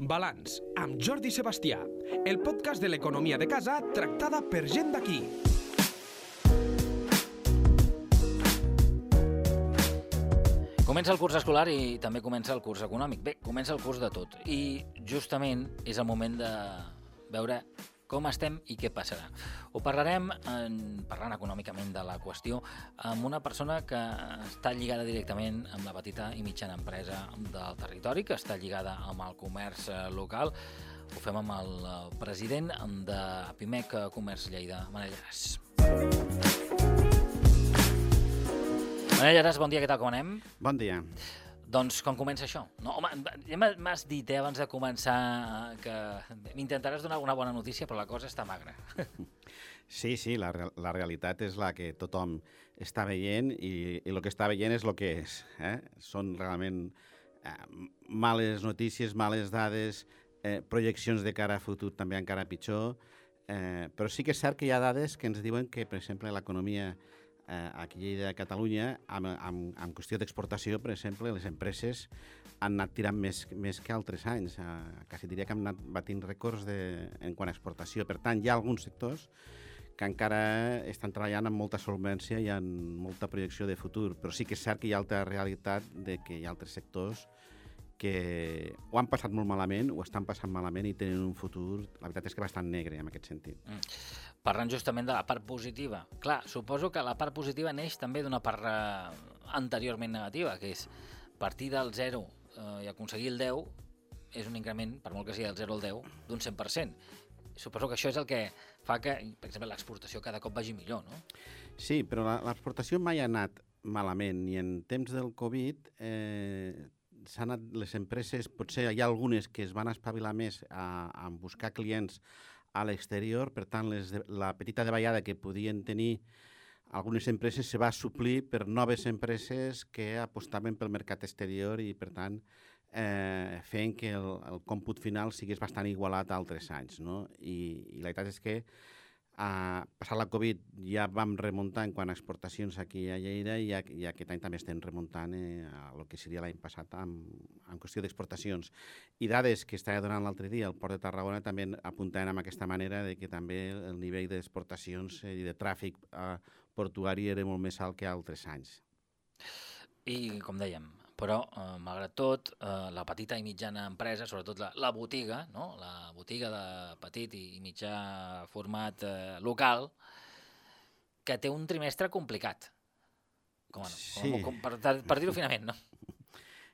Balanç, amb Jordi Sebastià, el podcast de l'economia de casa tractada per gent d'aquí. Comença el curs escolar i també comença el curs econòmic. Bé, comença el curs de tot. I justament és el moment de veure com estem i què passarà. Ho parlarem, en, parlant econòmicament de la qüestió, amb una persona que està lligada directament amb la petita i mitjana empresa del territori, que està lligada amb el comerç eh, local. Ho fem amb el eh, president de Pimec Comerç Lleida, Manel Llaras. Manel Llaras, bon dia, què tal, com anem? Bon dia. Doncs com comença això? No, home, ja m'has dit eh, abans de començar eh, que m'intentaràs donar una bona notícia, però la cosa està magra. Sí, sí, la, la realitat és la que tothom està veient i, i el que està veient és el que és. Eh? Són realment eh, males notícies, males dades, eh, projeccions de cara a futur també encara pitjor, eh, però sí que és cert que hi ha dades que ens diuen que, per exemple, l'economia eh, aquí a Catalunya, amb, amb, amb qüestió d'exportació, per exemple, les empreses han anat tirant més, més que altres anys. Eh, quasi diria que han anat batint rècords de, en quant a exportació. Per tant, hi ha alguns sectors que encara estan treballant amb molta solvència i amb molta projecció de futur, però sí que és cert que hi ha altra realitat de que hi ha altres sectors que ho han passat molt malament, ho estan passant malament i tenen un futur, la veritat és que bastant negre en aquest sentit. Mm. Parlant justament de la part positiva. Clar, suposo que la part positiva neix també d'una part eh, anteriorment negativa, que és partir del 0 eh, i aconseguir el 10 és un increment, per molt que sigui del 0 al 10, d'un 100%. Suposo que això és el que fa que, per exemple, l'exportació cada cop vagi millor, no? Sí, però l'exportació mai ha anat malament, ni en temps del Covid eh, s'han anat les empreses, potser hi ha algunes que es van espavilar més a, a buscar clients a l'exterior, per tant, les de, la petita davallada que podien tenir algunes empreses se va suplir per noves empreses que apostaven pel mercat exterior i, per tant, eh, fent que el, el còmput final sigués bastant igualat a altres anys. No? I, I la veritat és que Uh, passat la Covid ja vam remuntar en quant a exportacions aquí a Lleida i, i aquest any també estem remuntant eh, a el que seria l'any passat amb, en qüestió d'exportacions. I dades que estava donant l'altre dia al Port de Tarragona també apuntaven amb aquesta manera de que també el nivell d'exportacions i de tràfic uh, portuari era molt més alt que altres anys. I, com dèiem, però, eh, malgrat tot, eh, la petita i mitjana empresa, sobretot la, la botiga, no? la botiga de petit i, i mitjà format eh, local, que té un trimestre complicat. Com, no? sí. com, com, per, per dir-ho finament, no?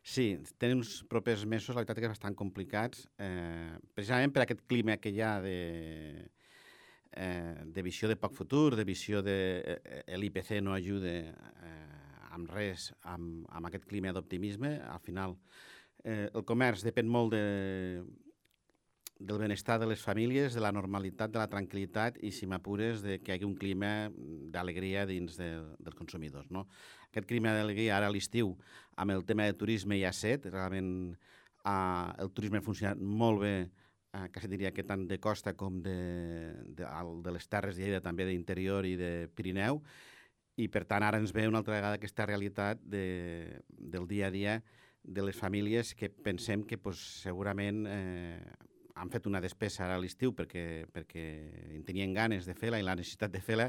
Sí, tenen uns propers mesos, la veritat que és bastant complicats, eh, precisament per aquest clima que hi ha de, eh, de visió de poc futur, de visió de eh, l'IPC no ajuda eh, amb res, amb, amb aquest clima d'optimisme. Al final, eh, el comerç depèn molt de, del benestar de les famílies, de la normalitat, de la tranquil·litat i, si m'apures, de que hi hagi un clima d'alegria dins de, dels consumidors. No? Aquest clima d'alegria ara a l'estiu, amb el tema de turisme ja set, realment eh, el turisme ha funcionat molt bé, eh, quasi diria que tant de costa com de, de, de les terres de també d'interior i de Pirineu, i per tant ara ens ve una altra vegada aquesta realitat de, del dia a dia de les famílies que pensem que pues, segurament eh, han fet una despesa ara a l'estiu perquè, perquè en tenien ganes de fer-la i la necessitat de fer-la,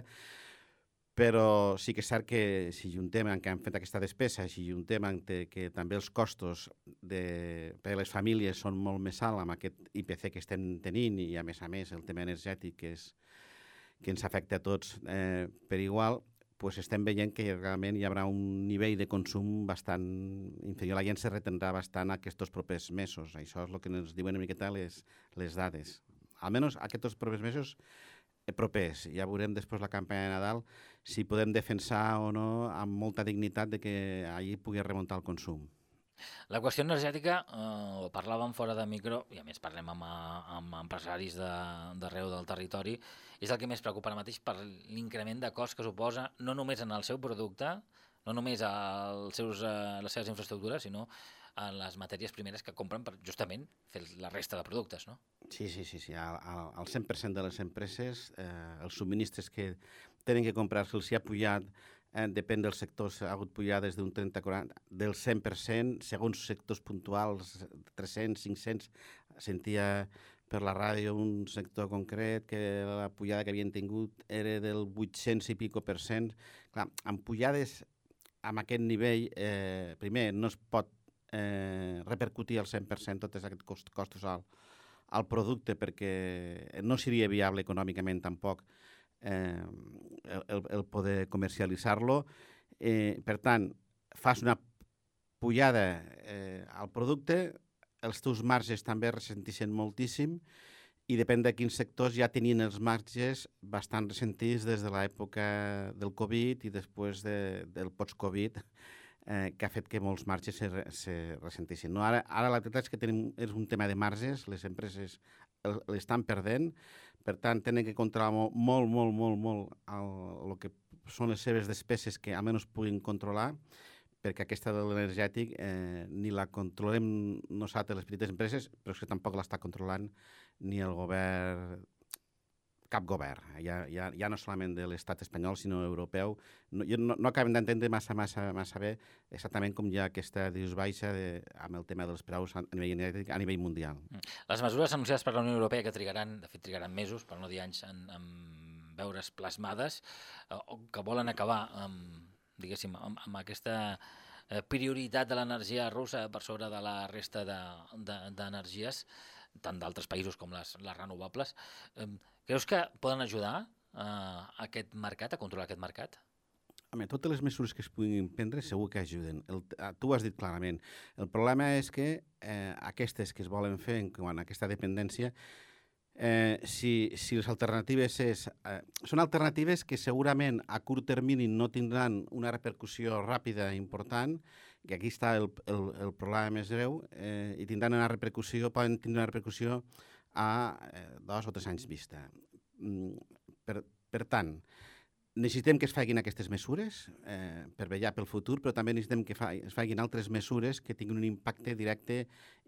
però sí que és cert que si juntem en què han fet aquesta despesa, si juntem en que també els costos de, per a les famílies són molt més alts amb aquest IPC que estem tenint i a més a més el tema energètic que, és, que ens afecta a tots eh, per igual, pues estem veient que realment hi haurà un nivell de consum bastant inferior. La gent se retendrà bastant aquests propers mesos. Això és el que ens diuen una miqueta les, les dades. Almenys aquests propers mesos eh, propers. Ja veurem després la campanya de Nadal si podem defensar o no amb molta dignitat de que allí pugui remuntar el consum. La qüestió energètica, eh, parlàvem fora de micro, i a més parlem amb, amb empresaris d'arreu de, del territori, és el que més preocupa ara mateix per l'increment de cost que suposa, no només en el seu producte, no només als seus, a eh, les seves infraestructures, sinó a les matèries primeres que compren per justament fer la resta de productes, no? Sí, sí, sí. sí. Al 100% de les empreses, eh, els subministres que tenen que comprar se'ls ha pujat eh, depèn dels sectors, ha hagut pujades d'un 30-40, del 100%, segons sectors puntuals, 300, 500, sentia per la ràdio un sector concret que la pujada que havien tingut era del 800 i pico per cent. Clar, amb pujades amb aquest nivell, eh, primer, no es pot eh, repercutir al 100% tots aquests cost, costos al, al producte perquè no seria viable econòmicament tampoc eh, el, el poder comercialitzar-lo. Eh, per tant, fas una pujada eh, al producte, els teus marges també ressentixen moltíssim i depèn de quins sectors ja tenien els marges bastant ressentits des de l'època del Covid i després de, del post-Covid, eh, que ha fet que molts marges se, se ressentissin. No, ara, ara la veritat és que tenim, és un tema de marges, les empreses l'estan perdent, per tant, tenen que controlar molt, molt, molt, molt, molt el, el que són les seves despeses que almenys puguin controlar perquè aquesta de l'energètic eh, ni la controlem nosaltres, les petites empreses, però és que tampoc l'està controlant ni el govern, cap govern, ja, ja, ja no solament de l'estat espanyol, sinó europeu. No, no, no acabem d'entendre massa, massa, massa bé exactament com hi ha aquesta dius baixa de, amb el tema dels preus a nivell energètic a nivell mundial. Mm. Les mesures anunciades per la Unió Europea, que trigaran, de fet trigaran mesos, per no dir anys, en, en veure's plasmades, eh, que volen acabar amb, diguéssim, amb, amb aquesta eh, prioritat de l'energia russa per sobre de la resta d'energies, de, de, tant d'altres països com les, les renovables. Eh, creus que poden ajudar eh, aquest mercat, a controlar aquest mercat? Home, totes les mesures que es puguin prendre segur que ajuden. El, tu ho has dit clarament. El problema és que eh, aquestes que es volen fer en quant a aquesta dependència eh, si, si les alternatives és, eh, són alternatives que segurament a curt termini no tindran una repercussió ràpida i important, que aquí està el, el, el problema més greu, eh, i tindran una repercussió, poden tindre una repercussió a eh, dos o tres anys vista. Mm, per, per tant, necessitem que es facin aquestes mesures eh, per vetllar pel futur, però també necessitem que fa, es facin altres mesures que tinguin un impacte directe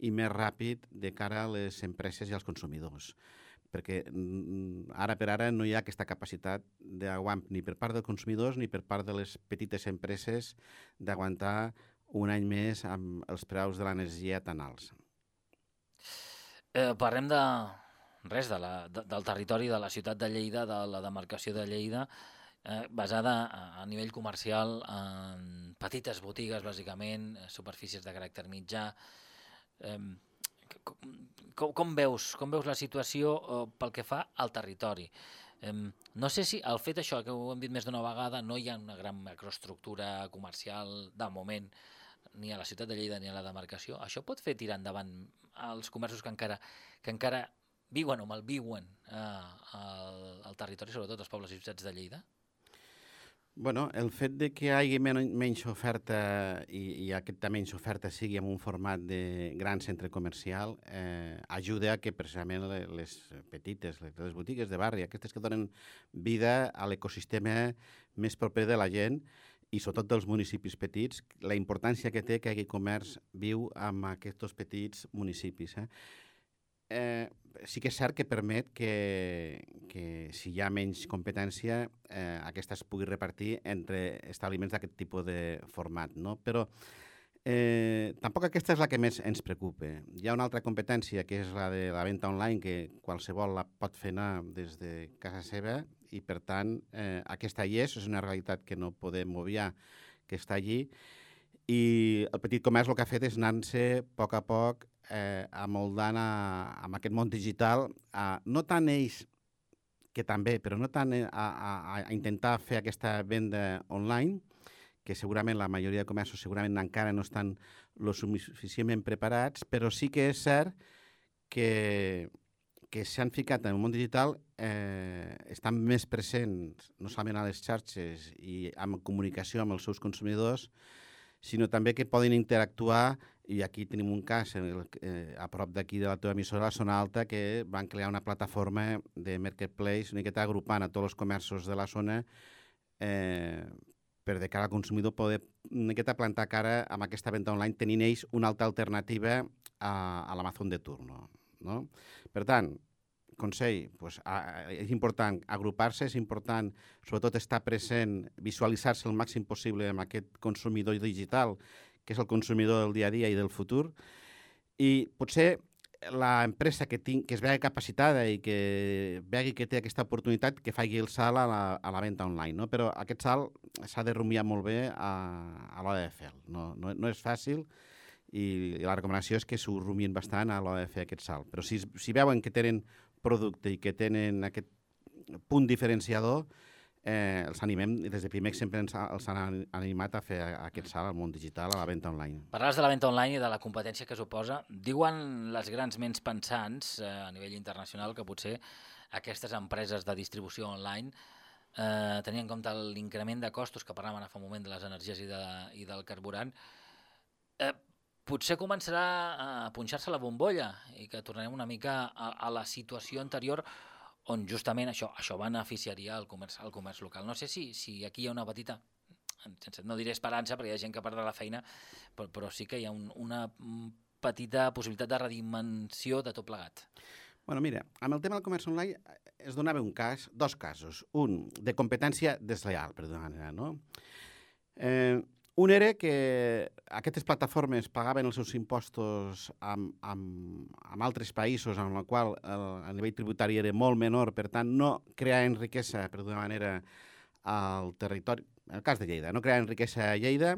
i més ràpid de cara a les empreses i als consumidors perquè mm, ara per ara no hi ha aquesta capacitat d'aguant ni per part dels consumidors ni per part de les petites empreses d'aguantar un any més amb els preus de l'energia tan alts. Eh, parlem de res, de la, de, del territori de la ciutat de Lleida, de la demarcació de Lleida, eh, basada a, a nivell comercial en petites botigues, bàsicament, superfícies de caràcter mitjà. Eh, com, com, veus, com veus la situació eh, pel que fa al territori? Eh, no sé si el fet això, que ho hem dit més d'una vegada, no hi ha una gran macroestructura comercial de moment ni a la ciutat de Lleida ni a la demarcació. Això pot fer tirar endavant els comerços que encara, que encara viuen o malviuen eh, al, al territori, sobretot als pobles i ciutats de Lleida? Bueno, el fet de que hi hagi men menys oferta i, i aquesta menys oferta sigui en un format de gran centre comercial eh, ajuda a que precisament les petites, les, les botigues de barri, aquestes que donen vida a l'ecosistema més proper de la gent i sobretot dels municipis petits, la importància que té que hagi comerç viu amb aquests petits municipis. Eh? eh, sí que és cert que permet que, que si hi ha menys competència, eh, aquesta es pugui repartir entre establiments d'aquest tipus de format, no? Però eh, tampoc aquesta és la que més ens preocupa. Hi ha una altra competència, que és la de la venda online, que qualsevol la pot fer anar des de casa seva i, per tant, eh, aquesta hi és, és una realitat que no podem obviar, que està allí, i el petit comerç el que ha fet és anar-se a poc a poc eh, amoldant amb aquest món digital, a, no tant ells, que també, però no tant a, a, a intentar fer aquesta venda online, que segurament la majoria de comerços segurament encara no estan lo suficientment preparats, però sí que és cert que, que s'han ficat en el món digital eh, estan més presents no solament a les xarxes i amb comunicació amb els seus consumidors, sinó també que poden interactuar i aquí tenim un cas eh, a prop d'aquí de la teva emissora, la Zona Alta, que van crear una plataforma de marketplace una miqueta agrupant a tots els comerços de la zona eh, per de cara al consumidor poder una miqueta plantar cara amb aquesta venda online tenint ells una altra alternativa a, a l'Amazon de turno. No? Per tant, consell, pues, a, és important agrupar-se, és important sobretot estar present, visualitzar-se el màxim possible amb aquest consumidor digital que és el consumidor del dia a dia i del futur, i potser la empresa que, tinc, que es vegi capacitada i que vegi que té aquesta oportunitat que faci el salt a la, a la venda online, no? Però aquest salt s'ha de rumiar molt bé a, a l'hora de fer no, no, no és fàcil i, la recomanació és que s'ho rumien bastant a l'hora de fer aquest salt. Però si, si veuen que tenen producte i que tenen aquest punt diferenciador, eh, els animem, des de primer sempre ens, els han animat a fer aquest salt al món digital, a la venda online. Parles de la venda online i de la competència que suposa. Diuen les grans ments pensants eh, a nivell internacional que potser aquestes empreses de distribució online eh, tenint en compte l'increment de costos que parlàvem fa un moment de les energies i, de, i del carburant, eh, potser començarà a punxar-se la bombolla i que tornarem una mica a, a la situació anterior on justament això, això beneficiaria el comerç, el comerç local. No sé si, si aquí hi ha una petita, no diré esperança perquè hi ha gent que perdrà la feina, però, però sí que hi ha un, una petita possibilitat de redimensió de tot plegat. Bueno, mira, amb el tema del comerç online es donava un cas, dos casos. Un, de competència desleal, per dir manera, no? Eh, un era que aquestes plataformes pagaven els seus impostos amb, amb, amb altres països amb el qual el, el nivell tributari era molt menor, per tant no creaven riquesa, per d'una manera, al territori, en el cas de Lleida, no creaven riquesa a Lleida,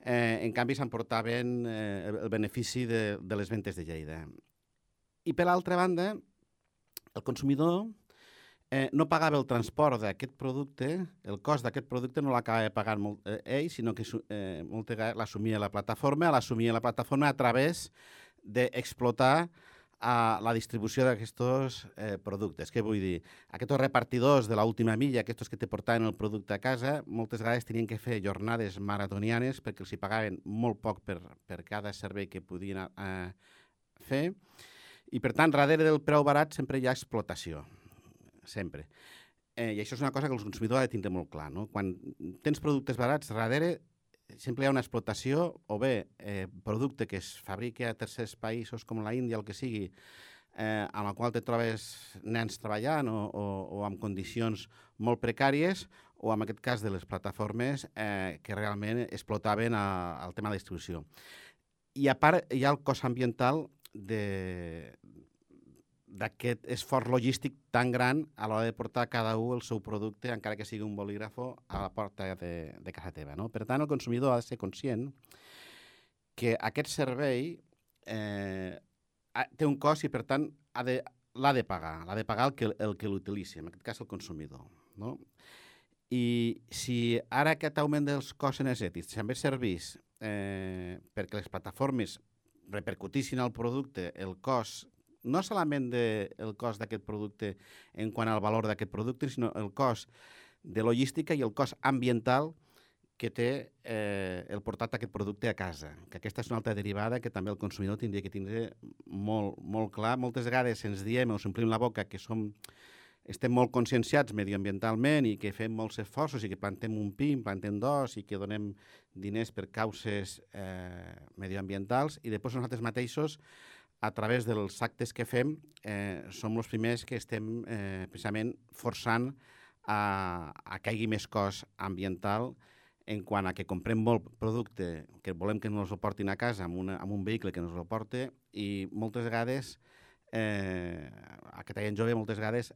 eh, en canvi s'emportaven eh, el benefici de, de les ventes de Lleida. I per l'altra banda, el consumidor eh, no pagava el transport d'aquest producte, el cost d'aquest producte no l'acabava pagant molt, eh, ell, sinó que eh, moltes vegades l'assumia la plataforma, l'assumia la plataforma a través d'explotar a la distribució d'aquests eh, productes. Què vull dir? Aquests repartidors de l'última milla, aquests que te portaven el producte a casa, moltes vegades tenien que fer jornades maratonianes perquè els hi pagaven molt poc per, per cada servei que podien eh, fer. I, per tant, darrere del preu barat sempre hi ha explotació sempre. Eh, I això és una cosa que el consumidor ha de tindre molt clar. No? Quan tens productes barats, darrere sempre hi ha una explotació o bé eh, producte que es fabrica a tercers països com la Índia el que sigui, eh, amb el qual te trobes nens treballant o, o, o amb condicions molt precàries o en aquest cas de les plataformes eh, que realment explotaven al tema de distribució. I a part hi ha el cost ambiental de, d'aquest esforç logístic tan gran a l'hora de portar cada un el seu producte, encara que sigui un bolígrafo, a la porta de, de casa teva. No? Per tant, el consumidor ha de ser conscient que aquest servei eh, té un cost i, per tant, ha de, l'ha de pagar, l'ha de pagar el que, el que l'utilitzi, en aquest cas el consumidor. No? I si ara aquest augment dels costs energètics també servís eh, perquè les plataformes repercutissin al producte el cost no solament de, el cost d'aquest producte en quant al valor d'aquest producte, sinó el cost de logística i el cost ambiental que té eh, el portat aquest producte a casa. Que aquesta és una altra derivada que també el consumidor tindria que tindre molt, molt clar. Moltes vegades ens diem o s'omplim la boca que som, estem molt conscienciats medioambientalment i que fem molts esforços i que plantem un pin, plantem dos i que donem diners per causes eh, medioambientals i després nosaltres mateixos a través dels actes que fem, eh, som els primers que estem eh, precisament forçant a, a que hi hagi més cost ambiental en quant a que comprem molt producte que volem que ens el portin a casa amb, una, amb un vehicle que ens el porte i moltes vegades, eh, aquest any jove, moltes vegades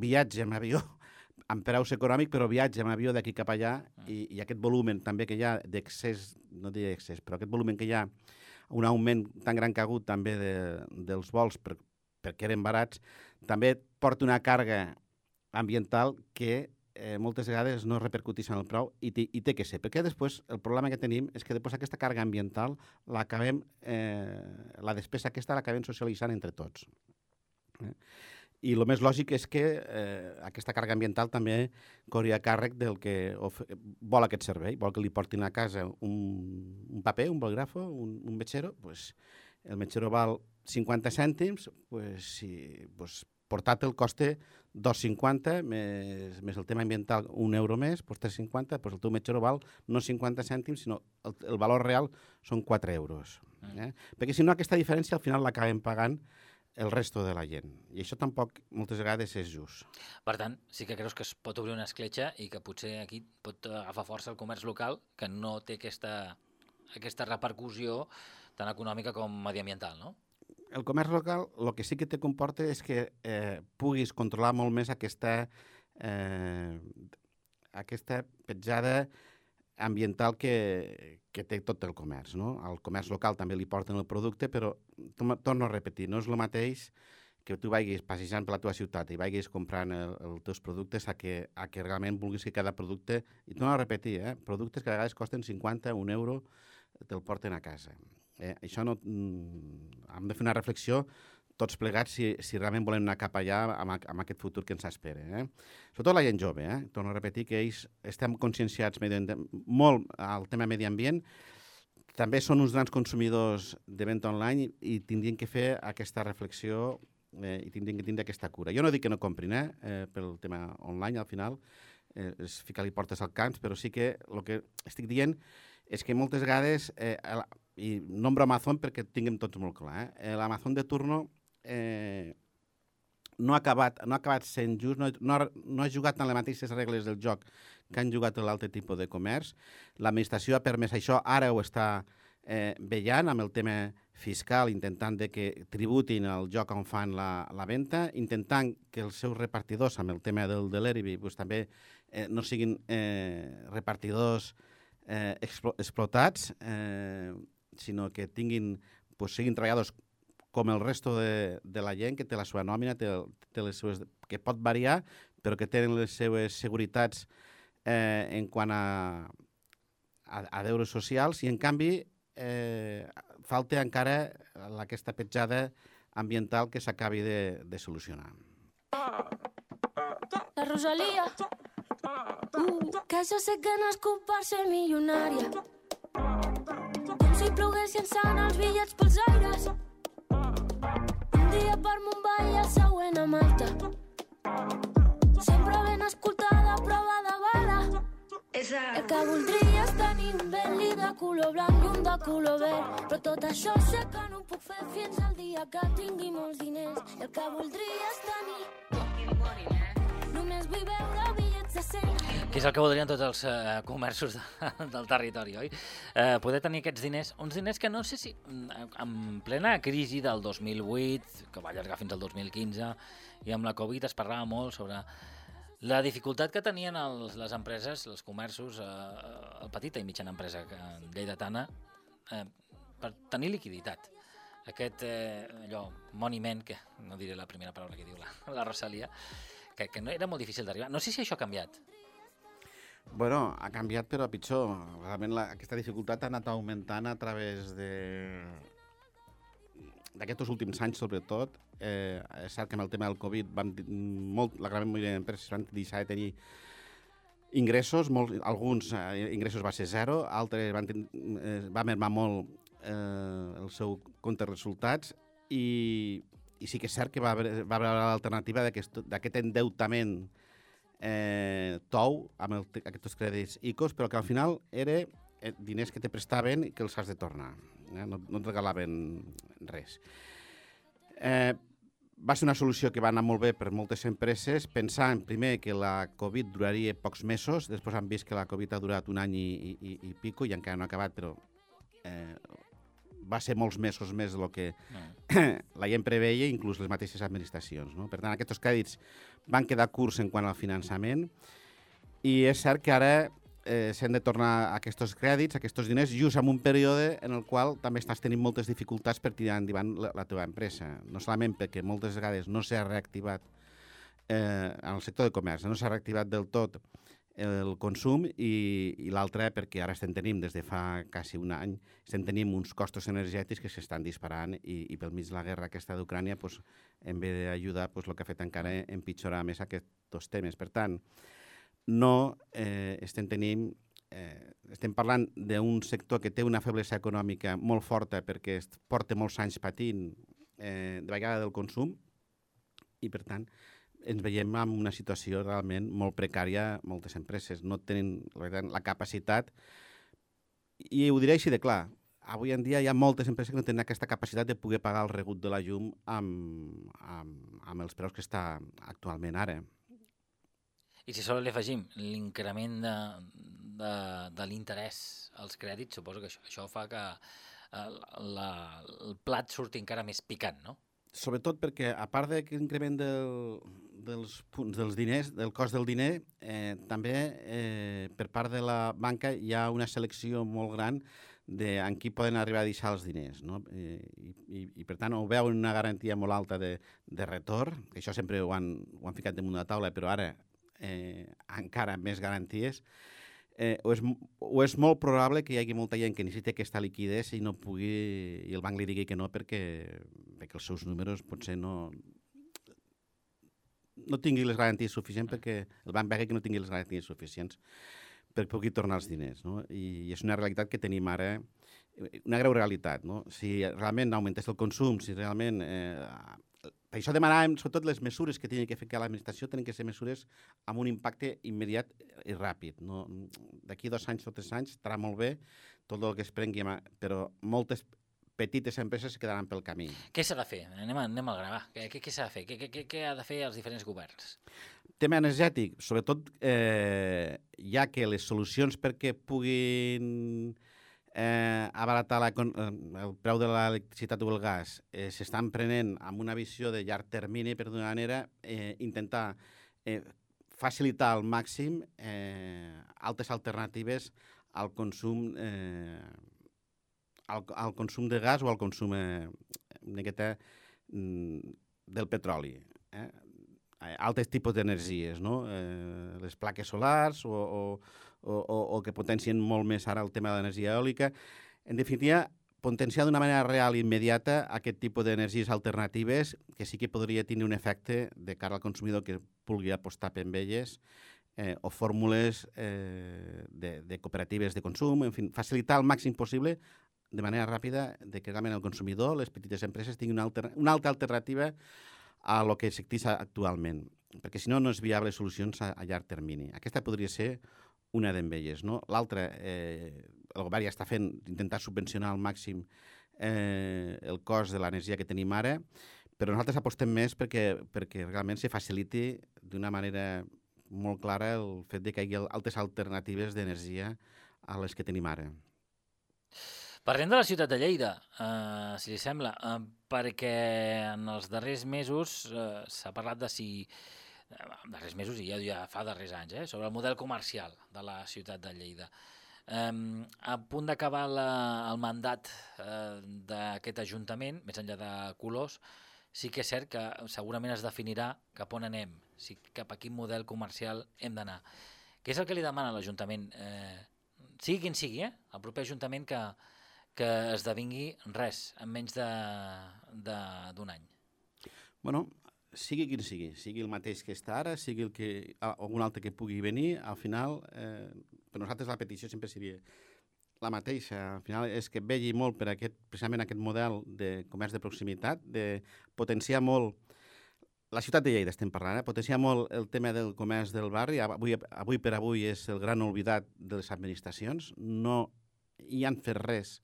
viatge en avió amb preus econòmic, però viatge en avió d'aquí cap allà mm. i, i aquest volumen també que hi ha d'excés, no diré excés, però aquest volumen que hi ha un augment tan gran que ha hagut també de, dels vols per, perquè eren barats, també porta una càrrega ambiental que eh, moltes vegades no repercuteix en el preu i, i té que ser, perquè després el problema que tenim és que després aquesta càrrega ambiental l'acabem, eh, la despesa aquesta l'acabem socialitzant entre tots. Eh? I el més lògic és que eh, aquesta càrrega ambiental també corri a càrrec del que vol aquest servei. Vol que li portin a casa un, un paper, un bolígrafo, un, un metgero, pues, el metgero val 50 cèntims, pues, si, pues, portàtil costa 2,50 més, més el tema ambiental un euro més, pues 3,50, pues el teu metgero val no 50 cèntims, sinó el, el valor real són 4 euros. Mm. Eh? Perquè si no aquesta diferència al final l'acabem pagant el resto de la gent. I això tampoc moltes vegades és just. Per tant, sí que creus que es pot obrir una escletxa i que potser aquí pot agafar força el comerç local, que no té aquesta, aquesta repercussió tan econòmica com mediambiental, no? el comerç local el que sí que te comporta és que eh, puguis controlar molt més aquesta, eh, aquesta petjada ambiental que, que té tot el comerç. No? Al comerç local també li porten el producte, però torno a repetir, no és el mateix que tu vagis passejant per la teva ciutat i vagis comprant el, els teus productes a que, a que realment vulguis que cada producte, i torno a repetir, eh, productes que a vegades costen 50, un euro, te'l porten a casa. Eh, això no... Mm, hem de fer una reflexió tots plegats si, si realment volem anar cap allà amb, amb aquest futur que ens espera. Eh? Sobretot la gent jove, eh? torno a repetir que ells estem conscienciats molt al tema medi ambient, també són uns grans consumidors de venda online i, tindrien que fer aquesta reflexió eh, i tindrien que tindre aquesta cura. Jo no dic que no comprin eh, eh pel tema online, al final, eh, és ficar-li portes al camp, però sí que el que estic dient és que moltes vegades, eh, i nombro Amazon perquè tinguem tots molt clar, eh, l'Amazon de turno eh, no, ha acabat, no ha acabat sent just, no, no, ha, no ha jugat amb les mateixes regles del joc que han jugat l'altre tipus de comerç. L'administració ha permès això, ara ho està eh, vetllant amb el tema fiscal, intentant de que tributin el joc on fan la, la venda, intentant que els seus repartidors, amb el tema del delivery, pues, també eh, no siguin eh, repartidors eh, explotats, eh, sinó que tinguin, pues, siguin treballadors com el resto de, de la gent que té la seva nòmina, té, té les seves, que pot variar, però que tenen les seves seguretats eh, en quant a, a, a deures socials i, en canvi, eh, falta encara aquesta petjada ambiental que s'acabi de, de solucionar. La Rosalía, uh, que jo sé que és per ser milionària. Com si ploguessin sant els bitllets pels aires dia per Mumbai i el següent a Malta. Sempre ben escoltada, prova de bala. El que voldria és tenir un Bentley de color blanc i un de color verd. Però tot això sé que no ho puc fer fins al dia que tingui molts diners. El que voldria és tenir... Només vull veure 100 que és el que voldrien tots els uh, comerços de, del territori, oi? Uh, poder tenir aquests diners, uns diners que no sé si mm, en plena crisi del 2008, que va allargar fins al 2015, i amb la Covid es parlava molt sobre la dificultat que tenien els, les empreses, els comerços, eh, el petita i mitjana empresa lleidatana, eh, per tenir liquiditat. Aquest eh, allò, moniment, que no diré la primera paraula que diu la, la Rosalia, que, que no era molt difícil d'arribar. No sé si això ha canviat. Bueno, ha canviat però a pitjor. Realment la, aquesta dificultat ha anat augmentant a través de d'aquests últims anys, sobretot. Eh, és cert que amb el tema del Covid vam, molt, la gran majoria d'empreses van deixar de tenir ingressos, molt, alguns eh, ingressos va ser zero, altres van, eh, va mermar molt eh, el seu compte de resultats i, i sí que és cert que va haver, va haver l'alternativa d'aquest endeutament eh, tou amb el, aquests crèdits ICOs, però que al final era eh, diners que te prestaven i que els has de tornar. Eh? No, no et regalaven res. Eh, va ser una solució que va anar molt bé per moltes empreses, pensant primer que la Covid duraria pocs mesos, després han vist que la Covid ha durat un any i, i, i pico i encara no ha acabat, però eh, va ser molts mesos més del que no. la gent preveia, inclús les mateixes administracions. No? Per tant, aquests crèdits van quedar curts en quant al finançament i és cert que ara eh, s'han de tornar aquests crèdits, aquests diners, just en un període en el qual també estàs tenint moltes dificultats per tirar endavant la, la teva empresa. No solament perquè moltes vegades no s'ha reactivat eh, en el sector de comerç, no s'ha reactivat del tot el consum i, i l'altre perquè ara estem tenim, des de fa quasi un any, estem tenim uns costos energètics que s'estan disparant i, i pel mig de la guerra aquesta d'Ucrània, pues, en vez d'ajudar, pues, el que ha fet encara empitjorar més aquests temes. Per tant, no eh, estem tenint eh, estem parlant d'un sector que té una feblesa econòmica molt forta perquè porta molts anys patint eh, de vegada del consum i, per tant, ens veiem en una situació realment molt precària moltes empreses. No tenen la capacitat, i ho diré així de clar, avui en dia hi ha moltes empreses que no tenen aquesta capacitat de poder pagar el regut de la llum amb, amb, amb els preus que està actualment ara. I si sols li afegim l'increment de, de, de l'interès als crèdits, suposo que això, això fa que la, el plat surti encara més picant, no? Sobretot perquè, a part d'aquest increment del, dels punts dels diners, del cost del diner, eh, també eh, per part de la banca hi ha una selecció molt gran de en qui poden arribar a deixar els diners. No? I, i, I, per tant, o veuen una garantia molt alta de, de retorn, que això sempre ho han, ho han ficat damunt de la taula, però ara eh, encara més garanties, eh, o, és, o és molt probable que hi hagi molta gent que necessiti aquesta liquidez i no pugui, i el banc li digui que no perquè, perquè els seus números potser no, no tingui les garanties suficients perquè el banc vegi que no tingui les garanties suficients per pugui tornar els diners. No? I, I és una realitat que tenim ara, una greu realitat. No? Si realment augmentés el consum, si realment eh, per això demanàvem, sobretot, les mesures que tenen que fer l'administració tenen que ser mesures amb un impacte immediat i ràpid. No? D'aquí dos anys o tres anys estarà molt bé tot el que es prengui, però moltes petites empreses se quedaran pel camí. Què s'ha de fer? Anem, a, anem a gravar. Què, què, què s'ha de fer? Què, què, què ha de fer els diferents governs? Tema energètic, sobretot eh, ja que les solucions perquè puguin eh, abaratar la, eh, el preu de l'electricitat o el gas eh, s'estan prenent amb una visió de llarg termini, per d'una manera, eh, intentar eh, facilitar al màxim eh, altres alternatives al consum eh, al, al consum de gas o al consum eh, una del petroli. Eh? Altres tipus d'energies, no? Eh, les plaques solars o, o, o, o, que potencien molt més ara el tema de l'energia eòlica. En definitiva, potenciar d'una manera real i immediata aquest tipus d'energies alternatives que sí que podria tenir un efecte de cara al consumidor que pugui apostar per elles eh, o fórmules eh, de, de cooperatives de consum, en fi, facilitar al màxim possible de manera ràpida de que realment el consumidor, les petites empreses, tinguin una, alter, una altra alternativa a lo que s'actissa actualment, perquè si no no és viable solucions a, a llarg termini. Aquesta podria ser una d'elles. No? L'altra, eh, el govern ja està fent, intentar subvencionar al màxim eh, el cost de l'energia que tenim ara, però nosaltres apostem més perquè, perquè realment se faciliti d'una manera molt clara el fet de que hi hagi altres alternatives d'energia a les que tenim ara. Parlem de la ciutat de Lleida, eh, si li sembla, eh, perquè en els darrers mesos eh, s'ha parlat de si en darrers mesos i ja, ja fa darrers anys, eh, sobre el model comercial de la ciutat de Lleida. Eh, a punt d'acabar el mandat eh, d'aquest Ajuntament, més enllà de colors, sí que és cert que segurament es definirà cap on anem, si cap a quin model comercial hem d'anar. Què és el que li demana l'Ajuntament? Eh, sigui quin sigui, eh? el proper Ajuntament que, que esdevingui res, en menys d'un any. Bueno, sigui quin sigui, sigui el mateix que està ara, sigui el que, algun altre que pugui venir, al final, eh, per nosaltres la petició sempre seria la mateixa. Al final és que vegi molt per aquest, precisament aquest model de comerç de proximitat, de potenciar molt la ciutat de Lleida estem parlant, eh? potenciar molt el tema del comerç del barri. Avui, avui per avui és el gran oblidat de les administracions. No hi han fet res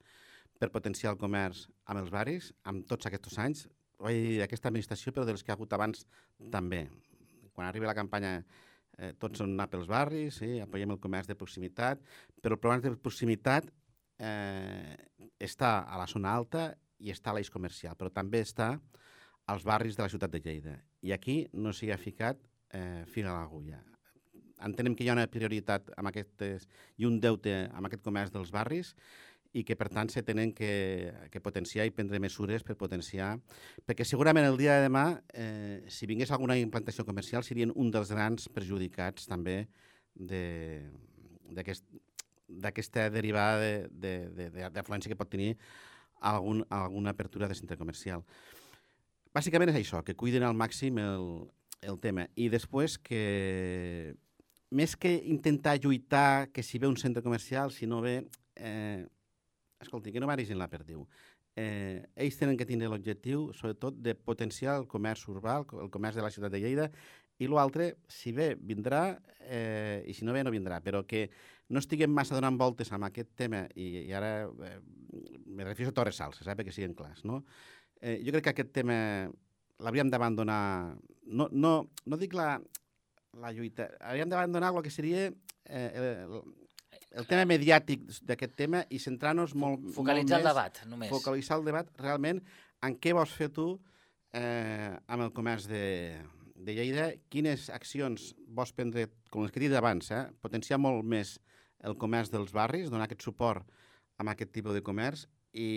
per potenciar el comerç amb els barris, amb tots aquests anys oi, aquesta administració, però dels que ha hagut abans també. Quan arriba la campanya eh, tots són anar pels barris, sí, apoyem el comerç de proximitat, però el programa de proximitat eh, està a la zona alta i està a l'eix comercial, però també està als barris de la ciutat de Lleida. I aquí no s'hi ha ficat eh, fil a l'agulla. Entenem que hi ha una prioritat amb aquestes, i un deute amb aquest comerç dels barris i que, per tant, se tenen que, que potenciar i prendre mesures per potenciar, perquè segurament el dia de demà, eh, si vingués alguna implantació comercial, serien un dels grans perjudicats també d'aquesta aquest, derivada d'afluència de, de, que pot tenir algun, alguna apertura de centre comercial. Bàsicament és això, que cuiden al màxim el, el tema. I després que, més que intentar lluitar que si ve un centre comercial, si no ve, eh, escolti, que no marigin la perdiu. Eh, ells tenen que tindre l'objectiu, sobretot, de potenciar el comerç urbà, el comerç de la ciutat de Lleida, i l'altre, si ve, vindrà, eh, i si no ve, no vindrà, però que no estiguem massa donant voltes amb aquest tema, i, i ara eh, me refiero a Torres Salses, eh, perquè siguin clars, no? Eh, jo crec que aquest tema l'hauríem d'abandonar, no, no, no dic la, la lluita, hauríem d'abandonar el que seria eh, el, el tema mediàtic d'aquest tema i centrar-nos molt, Focalitzar molt el debat, només. Focalitzar el debat realment en què vols fer tu eh, amb el comerç de, de Lleida, quines accions vols prendre, com les que he dit abans, eh, potenciar molt més el comerç dels barris, donar aquest suport amb aquest tipus de comerç i,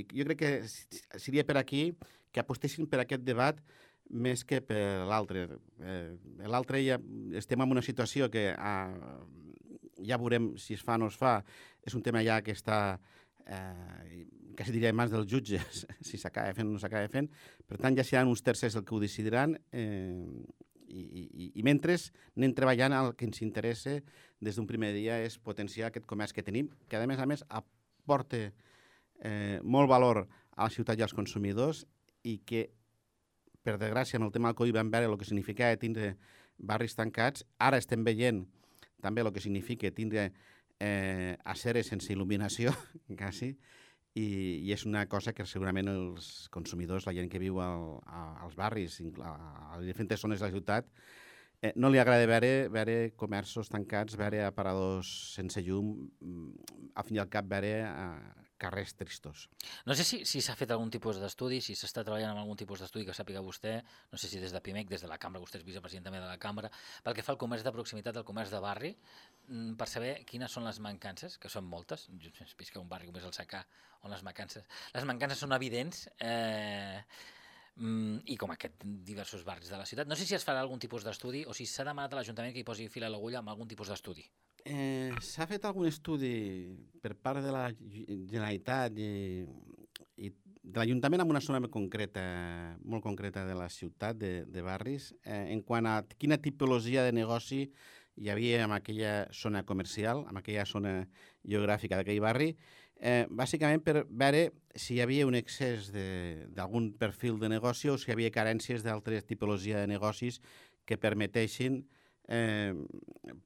i jo crec que seria per aquí que apostessin per aquest debat més que per l'altre. Eh, l'altre ja estem en una situació que ah, ja veurem si es fa o no es fa. És un tema ja que està, eh, quasi diria, mans dels jutges, si s'acaba fent o no s'acaba fent. Per tant, ja seran uns tercers el que ho decidiran eh, i, i, i mentre anem treballant el que ens interessa des d'un primer dia és potenciar aquest comerç que tenim, que a més a més aporta eh, molt valor a la ciutat i als consumidors i que per desgràcia, amb el tema del Covid vam veure el que significava tindre barris tancats. Ara estem veient també el que significa tindre eh, aceres sense il·luminació, quasi, i, i és una cosa que segurament els consumidors, la gent que viu al, a, als barris, a, les diferents zones de la ciutat, eh, no li agrada veure, veure comerços tancats, veure aparadors sense llum, mm, al fin i al cap veure eh, carrers tristos. No sé si s'ha si fet algun tipus d'estudi, si s'està treballant amb algun tipus d'estudi que sàpiga vostè, no sé si des de PIMEC, des de la cambra, vostè és vicepresident també de la cambra, pel que fa al comerç de proximitat, al comerç de barri, mm, per saber quines són les mancances, que són moltes, vist que un barri com és el Sacà, on les mancances, les mancances són evidents, eh, mm, i com aquest diversos barris de la ciutat. No sé si es farà algun tipus d'estudi o si s'ha demanat a l'Ajuntament que hi posi fil a l'agulla amb algun tipus d'estudi. Eh, S'ha fet algun estudi per part de la Generalitat i, i de l'Ajuntament en una zona concreta, molt concreta de la ciutat, de, de barris, eh, en quant a quina tipologia de negoci hi havia en aquella zona comercial, en aquella zona geogràfica d'aquell barri, eh, bàsicament per veure si hi havia un excés d'algun perfil de negoci o si hi havia carències d'altres tipologia de negocis que permeteixin eh,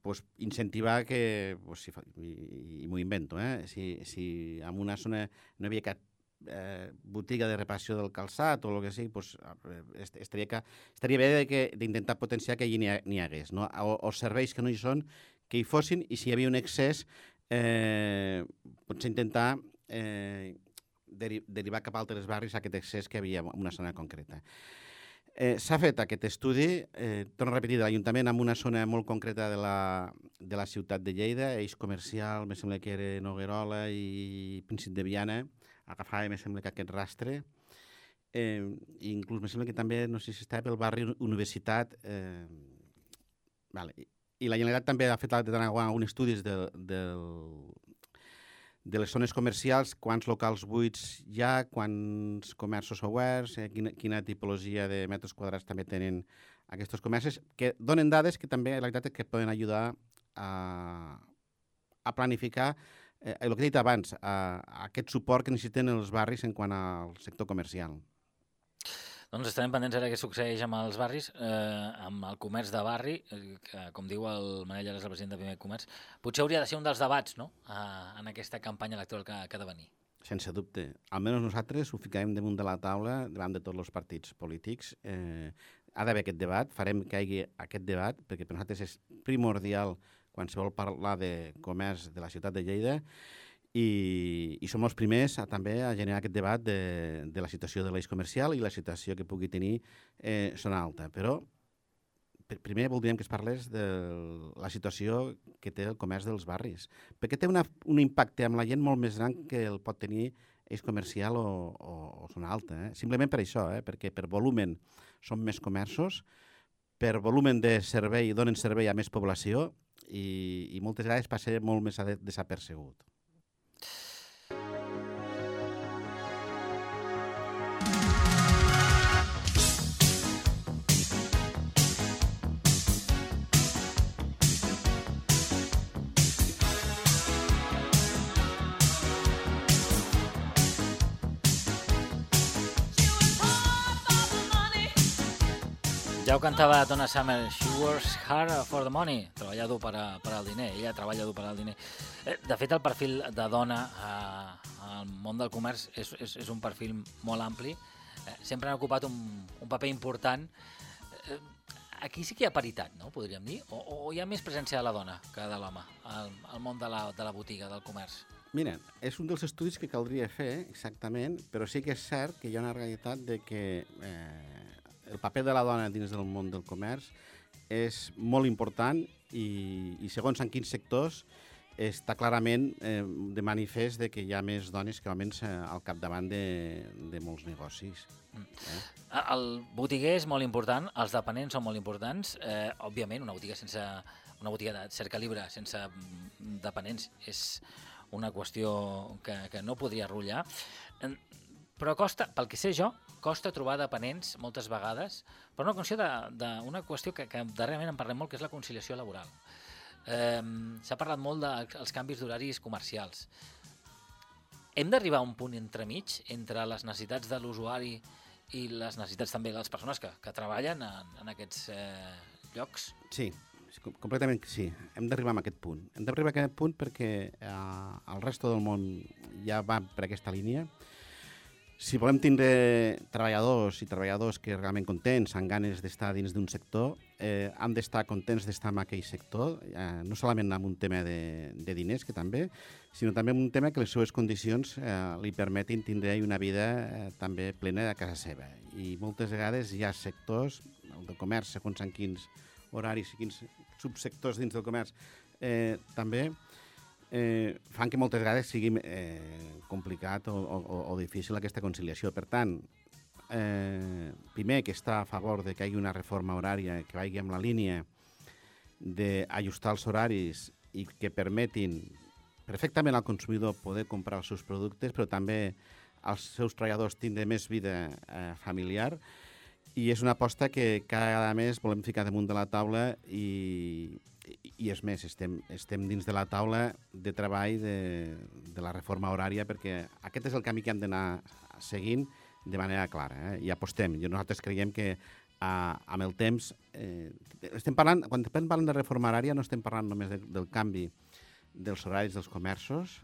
pues, incentivar que, pues, si, i, i m'ho invento, eh, si, si en una zona no hi havia cap eh, botiga de reparació del calçat o el que sigui, pues, estaria, que, estaria bé d'intentar potenciar que allí n'hi ha, hagués, no? o, o serveis que no hi són, que hi fossin, i si hi havia un excés, eh, potser intentar eh, deri derivar cap a altres barris aquest excés que havia en una zona concreta. Eh, S'ha fet aquest estudi, eh, torno a repetir, de l'Ajuntament en una zona molt concreta de la, de la ciutat de Lleida, eix comercial, me sembla que era Noguerola i Príncip de Viana, agafava, me sembla que aquest rastre, eh, inclús me sembla que també, no sé si estava pel barri Universitat, eh, vale. I la Generalitat també ha fet alguns estudis del, del, de les zones comercials, quants locals buits hi ha, quants comerços oberts, eh, quina, quina tipologia de metres quadrats també tenen aquests comerços, que donen dades que també la veritat que poden ajudar a, a planificar eh, el que he dit abans, a, a aquest suport que necessiten els barris en quant al sector comercial. Doncs estarem pendents ara què succeeix amb els barris, eh, amb el comerç de barri, eh, que, com diu el Manel Llares, el president de Primer Comerç, potser hauria de ser un dels debats no? eh, en aquesta campanya electoral que, que ha de venir. Sense dubte. Almenys nosaltres ho ficarem damunt de la taula, davant de tots els partits polítics. Eh, ha d'haver aquest debat, farem que hi hagi aquest debat, perquè per nosaltres és primordial quan se vol parlar de comerç de la ciutat de Lleida, i, i som els primers a, també a generar aquest debat de, de la situació de l'eix comercial i la situació que pugui tenir eh, zona alta. Però primer voldríem que es parlés de la situació que té el comerç dels barris, perquè té una, un impacte amb la gent molt més gran que el pot tenir eix comercial o, o, o zona alta. Eh? Simplement per això, eh? perquè per volumen són més comerços, per volumen de servei donen servei a més població i, i moltes vegades passa molt més desapercebut. Ja ho cantava Donna Summer, she works hard for the money, treballa dur per, a, per al diner, ella treballa dur per al diner. Eh, de fet, el perfil de dona eh, al món del comerç és, és, és un perfil molt ampli, eh, sempre han ocupat un, un paper important. Eh, aquí sí que hi ha paritat, no?, podríem dir? O, o hi ha més presència de la dona que de l'home al, al món de la, de la botiga, del comerç? Mira, és un dels estudis que caldria fer, exactament, però sí que és cert que hi ha una realitat de que eh, el paper de la dona dins del món del comerç és molt important i, i segons en quins sectors està clarament eh, de manifest de que hi ha més dones que homes eh, al capdavant de, de molts negocis. Eh? El botiguer és molt important, els dependents són molt importants. Eh, òbviament, una botiga sense una botiga de cert calibre sense mm, dependents és una qüestió que, que no podria rotllar. Però costa, pel que sé jo, costa trobar dependents moltes vegades per una qüestió, de, de, una qüestió que, que darrerament en parlem molt, que és la conciliació laboral. Eh, S'ha parlat molt dels canvis d'horaris comercials. Hem d'arribar a un punt entremig entre les necessitats de l'usuari i les necessitats també de les persones que, que treballen en, en aquests eh, llocs? Sí, completament sí. Hem d'arribar a aquest punt. Hem d'arribar a aquest punt perquè eh, el resto del món ja va per aquesta línia si volem tindre treballadors i treballadors que realment contents, amb ganes d'estar dins d'un sector, eh, han d'estar contents d'estar en aquell sector, eh, no solament amb un tema de, de diners, que també, sinó també amb un tema que les seves condicions eh, li permetin tindre una vida eh, també plena de casa seva. I moltes vegades hi ha sectors, el del comerç, segons en quins horaris i quins subsectors dins del comerç, eh, també eh, fan que moltes vegades sigui eh, complicat o, o, o difícil aquesta conciliació. Per tant, eh, primer que està a favor de que hi hagi una reforma horària que vagi amb la línia d'ajustar els horaris i que permetin perfectament al consumidor poder comprar els seus productes, però també als seus treballadors tindre més vida eh, familiar i és una aposta que cada més volem ficar damunt de la taula i, i és més, estem, estem dins de la taula de treball de, de la reforma horària perquè aquest és el camí que hem d'anar seguint de manera clara. Eh? I apostem. I nosaltres creiem que a, amb el temps... Eh, estem parlant, quan estem parlant de reforma horària no estem parlant només de, del canvi dels horaris dels comerços,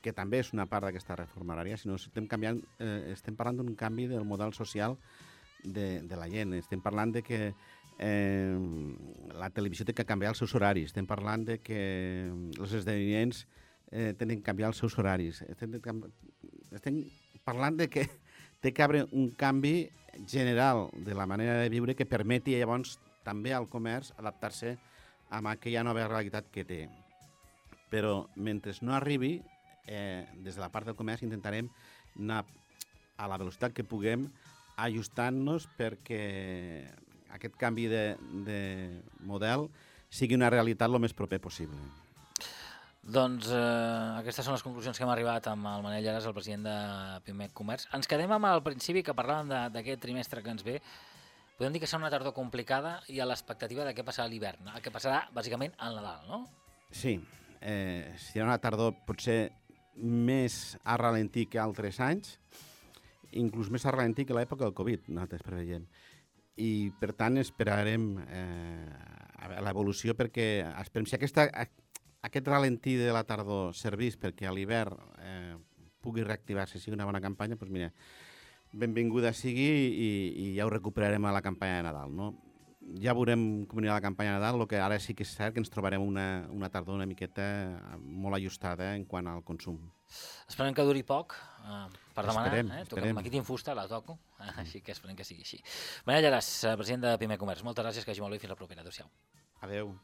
que també és una part d'aquesta reforma horària, sinó estem, canviant, eh, estem parlant d'un canvi del model social de, de la gent. Estem parlant de que la televisió té que canviar els seus horaris. Estem parlant de que els esdeveniments eh, tenen que canviar els seus horaris. Estem, estem parlant de que té que haver un canvi general de la manera de viure que permeti llavors també al comerç adaptar-se a aquella nova realitat que té. Però mentre no arribi, eh, des de la part del comerç intentarem anar a la velocitat que puguem ajustant-nos perquè aquest canvi de, de model sigui una realitat el més proper possible. Doncs eh, aquestes són les conclusions que hem arribat amb el Manel Llares, el president de Pimec Comerç. Ens quedem amb el principi que parlàvem d'aquest trimestre que ens ve. Podem dir que serà una tardor complicada i a l'expectativa de què passarà l'hivern, el que passarà bàsicament al Nadal, no? Sí, eh, serà una tardor potser més a ralentí que altres anys, inclús més a ralentí que l'època del Covid, nosaltres preveiem i per tant esperarem eh, l'evolució perquè esperem si aquesta, aquest ralentí de la tardor servís perquè a l'hivern eh, pugui reactivar-se, sigui una bona campanya, doncs mira, benvinguda sigui i, i ja ho recuperarem a la campanya de Nadal, no? Ja veurem com anirà la campanya de Nadal, el que ara sí que és cert que ens trobarem una, una tardor una miqueta molt ajustada en quant al consum. Esperem que duri poc, uh, per demanar. Esperem, eh? esperem. Aquí tinc fusta, la toco, uh, així que esperem que sigui així. Manel Llaràs, eh, president de Primer Comerç, moltes gràcies, que hagi molt bé i fins la propera. Adéu-siau. Adéu.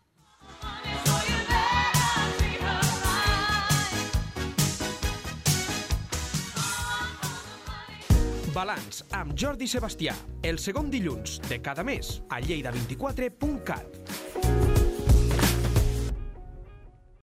Balanç amb Jordi Sebastià, el segon dilluns de cada mes a lleida24.cat.